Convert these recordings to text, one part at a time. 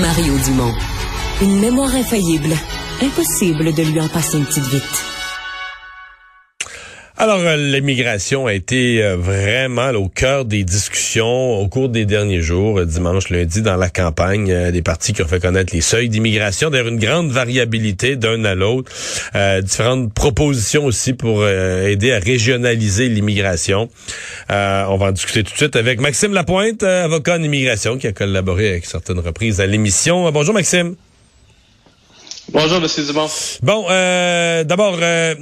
Mario Dumont. Une mémoire infaillible. Impossible de lui en passer une petite vite. Alors, euh, l'immigration a été euh, vraiment au cœur des discussions au cours des derniers jours, euh, dimanche, lundi, dans la campagne, des partis qui ont fait connaître les seuils d'immigration. D'ailleurs, une grande variabilité d'un à l'autre. Euh, différentes propositions aussi pour euh, aider à régionaliser l'immigration. Euh, on va en discuter tout de suite avec Maxime Lapointe, avocat en immigration, qui a collaboré avec certaines reprises à l'émission. Bonjour, Maxime. Bonjour, M. Dumont. Bon, euh, d'abord, euh,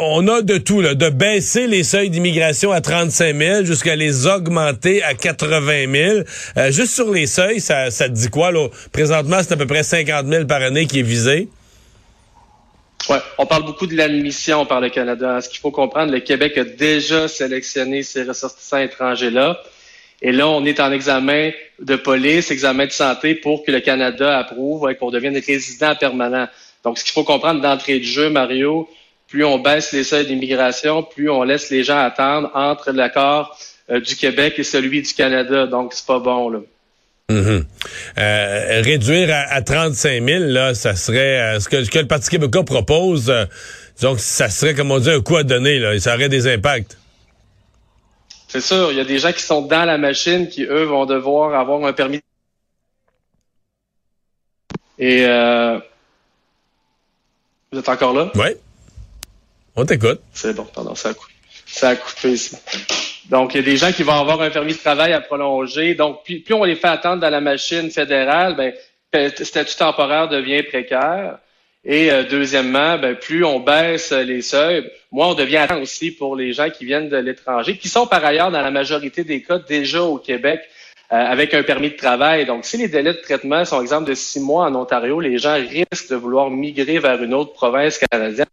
on a de tout, là, de baisser les seuils d'immigration à 35 000 jusqu'à les augmenter à 80 000. Euh, juste sur les seuils, ça, ça te dit quoi? Là? Présentement, c'est à peu près 50 000 par année qui est visé. Ouais, on parle beaucoup de l'admission par le Canada. Ce qu'il faut comprendre, le Québec a déjà sélectionné ces ressortissants étrangers-là. Et là, on est en examen de police, examen de santé pour que le Canada approuve et qu'on devienne résident permanent. Donc, ce qu'il faut comprendre d'entrée de jeu, Mario, plus on baisse les seuils d'immigration, plus on laisse les gens attendre entre l'accord euh, du Québec et celui du Canada. Donc, c'est pas bon, là. Mhm. Euh, réduire à, à 35 000, là, ça serait euh, ce, que, ce que le Parti québécois propose. donc, ça serait, comme on dit, un coup à donner. Là, et ça aurait des impacts. C'est sûr, il y a des gens qui sont dans la machine qui, eux, vont devoir avoir un permis. Et vous êtes encore là? Oui. C'est bon, pardon, ça a coupé. Ça a coupé ici. Donc, il y a des gens qui vont avoir un permis de travail à prolonger. Donc, plus, on les fait attendre dans la machine fédérale, ben, statut temporaire devient précaire. Et euh, deuxièmement, ben, plus on baisse les seuils, moins on devient attendre aussi pour les gens qui viennent de l'étranger, qui sont par ailleurs dans la majorité des cas déjà au Québec avec un permis de travail. Donc, si les délais de traitement sont exemple de six mois en Ontario, les gens risquent de vouloir migrer vers une autre province canadienne.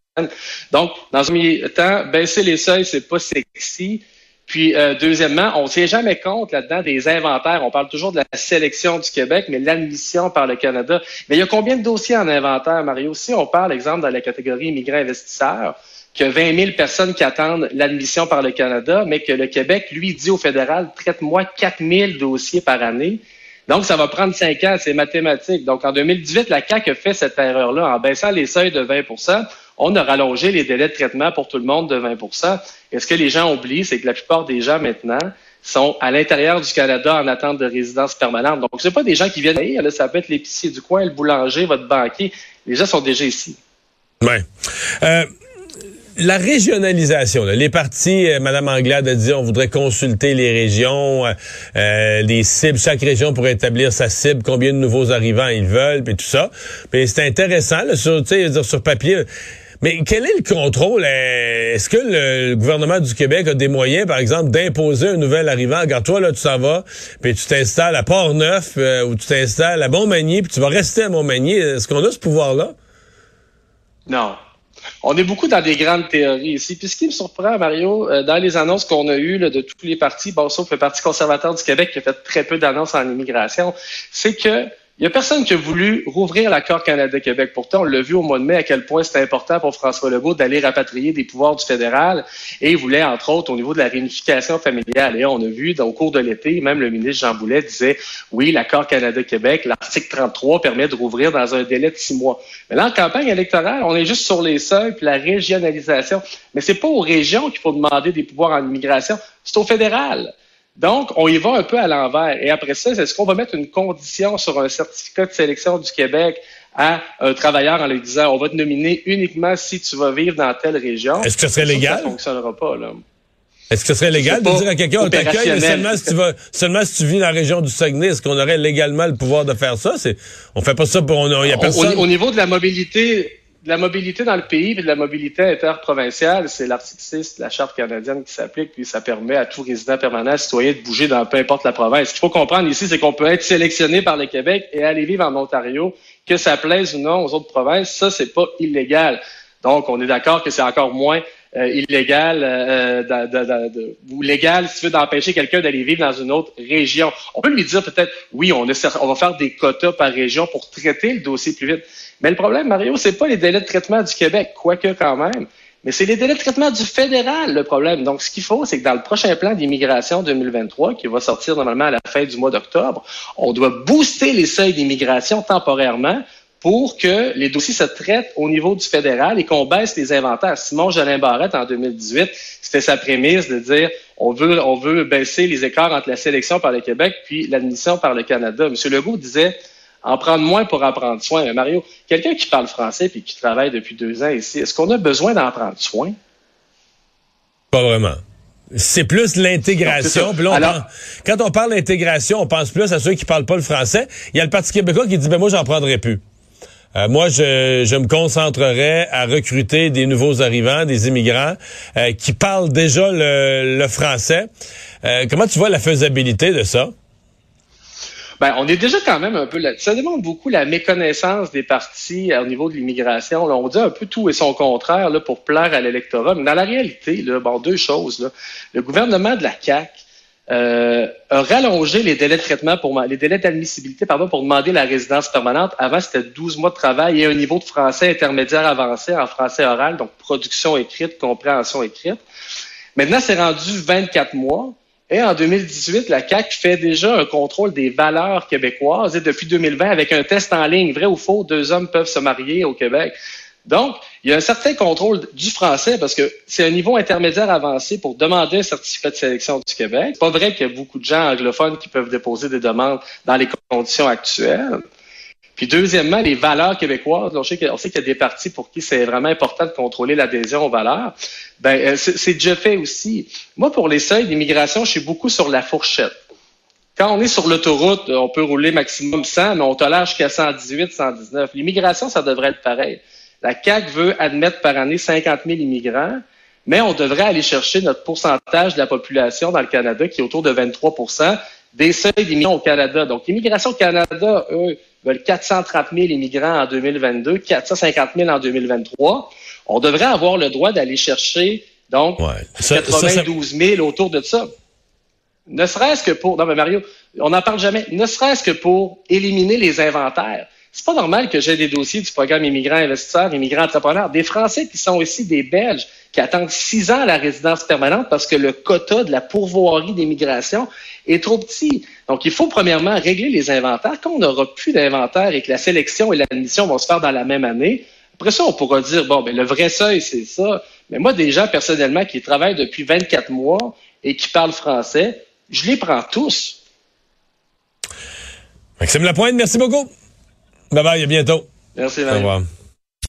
Donc, dans un premier temps, baisser les seuils, c'est pas sexy. Puis, euh, deuxièmement, on ne tient jamais compte là-dedans des inventaires. On parle toujours de la sélection du Québec, mais l'admission par le Canada. Mais il y a combien de dossiers en inventaire, Mario? Si on parle, exemple, dans la catégorie immigrants investisseurs, que 20 000 personnes qui attendent l'admission par le Canada, mais que le Québec, lui, dit au fédéral, traite-moi 4 000 dossiers par année. Donc, ça va prendre cinq ans, c'est mathématique. Donc, en 2018, la CAQ a fait cette erreur-là en baissant les seuils de 20% On a rallongé les délais de traitement pour tout le monde de 20% Et ce que les gens oublient, c'est que la plupart des gens maintenant sont à l'intérieur du Canada en attente de résidence permanente. Donc, c'est pas des gens qui viennent, ça peut être l'épicier du coin, le boulanger, votre banquier. Les gens sont déjà ici. Ouais. Euh, la régionalisation, là, les partis, euh, Mme Anglade a dit on voudrait consulter les régions, euh, euh, les cibles, chaque région pour établir sa cible, combien de nouveaux arrivants ils veulent, puis tout ça. Mais c'est intéressant, là, sur, dire, sur papier. Mais quel est le contrôle? Euh, Est-ce que le gouvernement du Québec a des moyens, par exemple, d'imposer un nouvel arrivant? Regarde, toi, là, tu s'en vas, puis tu t'installes à Port-Neuf, euh, ou tu t'installes à Montmagny, puis tu vas rester à Montmagny. Est-ce qu'on a ce pouvoir-là? Non. On est beaucoup dans des grandes théories ici. Puis ce qui me surprend, Mario, euh, dans les annonces qu'on a eues de tous les partis, bon, sauf le Parti conservateur du Québec qui a fait très peu d'annonces en immigration, c'est que il y a personne qui a voulu rouvrir l'accord Canada-Québec. Pourtant, on l'a vu au mois de mai à quel point c'était important pour François Legault d'aller rapatrier des pouvoirs du fédéral et il voulait, entre autres, au niveau de la réunification familiale. Et on a vu, au cours de l'été, même le ministre Jean Boulet disait, oui, l'accord Canada-Québec, l'article 33 permet de rouvrir dans un délai de six mois. Mais là, en campagne électorale, on est juste sur les seuils puis la régionalisation. Mais c'est pas aux régions qu'il faut demander des pouvoirs en immigration, c'est au fédéral. Donc, on y va un peu à l'envers. Et après ça, est-ce qu'on va mettre une condition sur un certificat de sélection du Québec à un travailleur en lui disant on va te nominer uniquement si tu vas vivre dans telle région? Est-ce que ce serait légal? Ça ne fonctionnera pas, là. Est-ce que ce serait légal de dire à quelqu'un on t'accueille seulement si tu vas seulement si tu vis dans la région du Saguenay, est-ce qu'on aurait légalement le pouvoir de faire ça? C'est on fait pas ça pour on, y a personne. Au, au, niveau de la mobilité, de la mobilité dans le pays et de la mobilité interprovinciale, c'est l'article 6 de la Charte canadienne qui s'applique, puis ça permet à tout résident permanent, citoyen, de bouger dans peu importe la province. Ce qu'il faut comprendre ici, c'est qu'on peut être sélectionné par le Québec et aller vivre en Ontario, que ça plaise ou non aux autres provinces, ça, c'est pas illégal. Donc, on est d'accord que c'est encore moins euh, illégal euh, de, ou légal, si tu veux, d'empêcher quelqu'un d'aller vivre dans une autre région. On peut lui dire peut-être, oui, on, on va faire des quotas par région pour traiter le dossier plus vite. Mais le problème, Mario, c'est pas les délais de traitement du Québec, quoique quand même, mais c'est les délais de traitement du fédéral, le problème. Donc, ce qu'il faut, c'est que dans le prochain plan d'immigration 2023, qui va sortir normalement à la fin du mois d'octobre, on doit booster les seuils d'immigration temporairement pour que les dossiers se traitent au niveau du fédéral et qu'on baisse les inventaires. Simon Jolin Barrette, en 2018, c'était sa prémisse de dire on veut, on veut baisser les écarts entre la sélection par le Québec puis l'admission par le Canada. M. Legault disait en prendre moins pour en prendre soin. Mais Mario, quelqu'un qui parle français et qui travaille depuis deux ans ici, est-ce qu'on a besoin d'en prendre soin? Pas vraiment. C'est plus l'intégration. quand on parle d'intégration, on pense plus à ceux qui parlent pas le français. Il y a le Parti québécois qui dit, ben moi, j'en prendrai plus. Euh, moi, je, me concentrerai à recruter des nouveaux arrivants, des immigrants euh, qui parlent déjà le, français. Euh, comment tu vois la faisabilité de ça? Ben, on est déjà quand même un peu là. Ça demande beaucoup la méconnaissance des partis au niveau de l'immigration. On dit un peu tout et son contraire là, pour plaire à l'électorat. Mais dans la réalité, là, bon, deux choses. Là. Le gouvernement de la CAQ euh, a rallongé les délais de traitement pour les délais d'admissibilité pardon pour demander la résidence permanente. Avant c'était 12 mois de travail et un niveau de français intermédiaire avancé en français oral, donc production écrite, compréhension écrite. Maintenant c'est rendu 24 mois. Et en 2018, la CAC fait déjà un contrôle des valeurs québécoises et depuis 2020 avec un test en ligne, vrai ou faux, deux hommes peuvent se marier au Québec. Donc, il y a un certain contrôle du français parce que c'est un niveau intermédiaire avancé pour demander un certificat de sélection du Québec. C'est pas vrai qu'il y a beaucoup de gens anglophones qui peuvent déposer des demandes dans les conditions actuelles. Puis deuxièmement, les valeurs québécoises. On sait qu'il y a des partis pour qui c'est vraiment important de contrôler l'adhésion aux valeurs. Ben, euh, c'est déjà fait aussi. Moi, pour les seuils d'immigration, je suis beaucoup sur la fourchette. Quand on est sur l'autoroute, on peut rouler maximum 100, mais on tolère jusqu'à 118, 119. L'immigration, ça devrait être pareil. La CAQ veut admettre par année 50 000 immigrants, mais on devrait aller chercher notre pourcentage de la population dans le Canada, qui est autour de 23% des seuils d'immigrants au Canada. Donc, l'immigration au Canada, eux, veulent 430 000 immigrants en 2022, 450 000 en 2023. On devrait avoir le droit d'aller chercher, donc, 92 000 autour de ça. Ne serait-ce que pour, non mais Mario, on n'en parle jamais, ne serait-ce que pour éliminer les inventaires. C'est pas normal que j'ai des dossiers du programme immigrants investisseurs, immigrants entrepreneurs, des Français qui sont aussi des Belges qui attendent six ans à la résidence permanente parce que le quota de la pourvoirie d'immigration est trop petit. Donc, il faut premièrement régler les inventaires. Quand on n'aura plus d'inventaire et que la sélection et l'admission vont se faire dans la même année, après ça, on pourra dire, bon, ben, le vrai seuil, c'est ça. Mais moi, des gens, personnellement, qui travaillent depuis 24 mois et qui parlent français, je les prends tous. Maxime Lapointe, merci beaucoup. Bye bye, à bientôt. Merci, Au revoir.